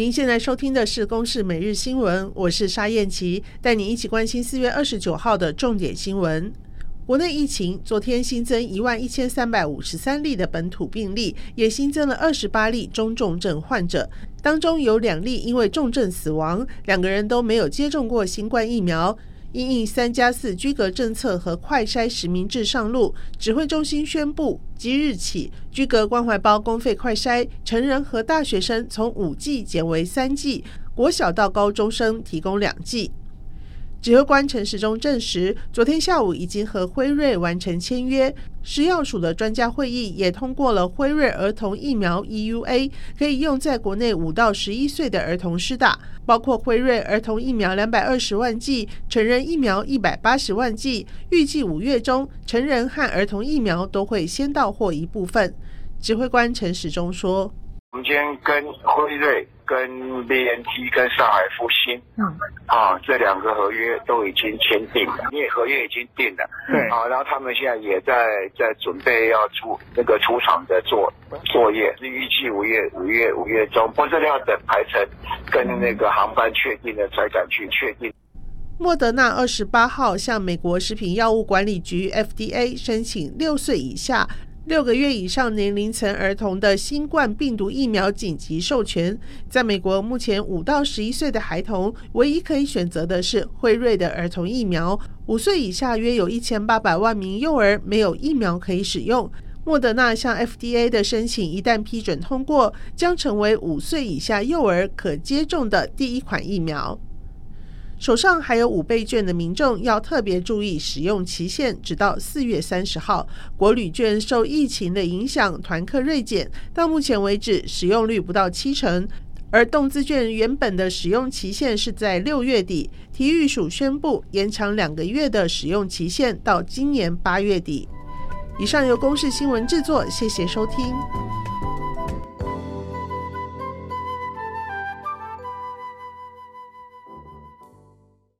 您现在收听的是《公视每日新闻》，我是沙燕琪，带你一起关心四月二十九号的重点新闻。国内疫情昨天新增一万一千三百五十三例的本土病例，也新增了二十八例中重症患者，当中有两例因为重症死亡，两个人都没有接种过新冠疫苗。因应三加四居隔政策和快筛实名制上路，指挥中心宣布，即日起居隔关怀包公费快筛，成人和大学生从五剂减为三剂，国小到高中生提供两剂。指挥官陈时中证实，昨天下午已经和辉瑞完成签约。食药署的专家会议也通过了辉瑞儿童疫苗 EUA，可以用在国内五到十一岁的儿童施打，包括辉瑞儿童疫苗两百二十万剂，成人疫苗一百八十万剂。预计五月中，成人和儿童疫苗都会先到货一部分。指挥官陈时中说。我们今天跟辉瑞、跟 BNT、跟上海复星，嗯，啊，这两个合约都已经签订了，因为合约已经定了，对，啊，然后他们现在也在在准备要出那个出厂的作作业，是预计五月五月五月中，不是要等排程跟那个航班确定了才敢去确定。莫德纳二十八号向美国食品药物管理局 FDA 申请六岁以下。六个月以上年龄层儿童的新冠病毒疫苗紧急授权，在美国目前五到十一岁的孩童唯一可以选择的是辉瑞的儿童疫苗。五岁以下约有一千八百万名幼儿没有疫苗可以使用。莫德纳向 FDA 的申请一旦批准通过，将成为五岁以下幼儿可接种的第一款疫苗。手上还有五倍券的民众要特别注意使用期限，直到四月三十号。国旅券受疫情的影响，团客锐减，到目前为止使用率不到七成。而动资券原本的使用期限是在六月底，体育署宣布延长两个月的使用期限到今年八月底。以上由公视新闻制作，谢谢收听。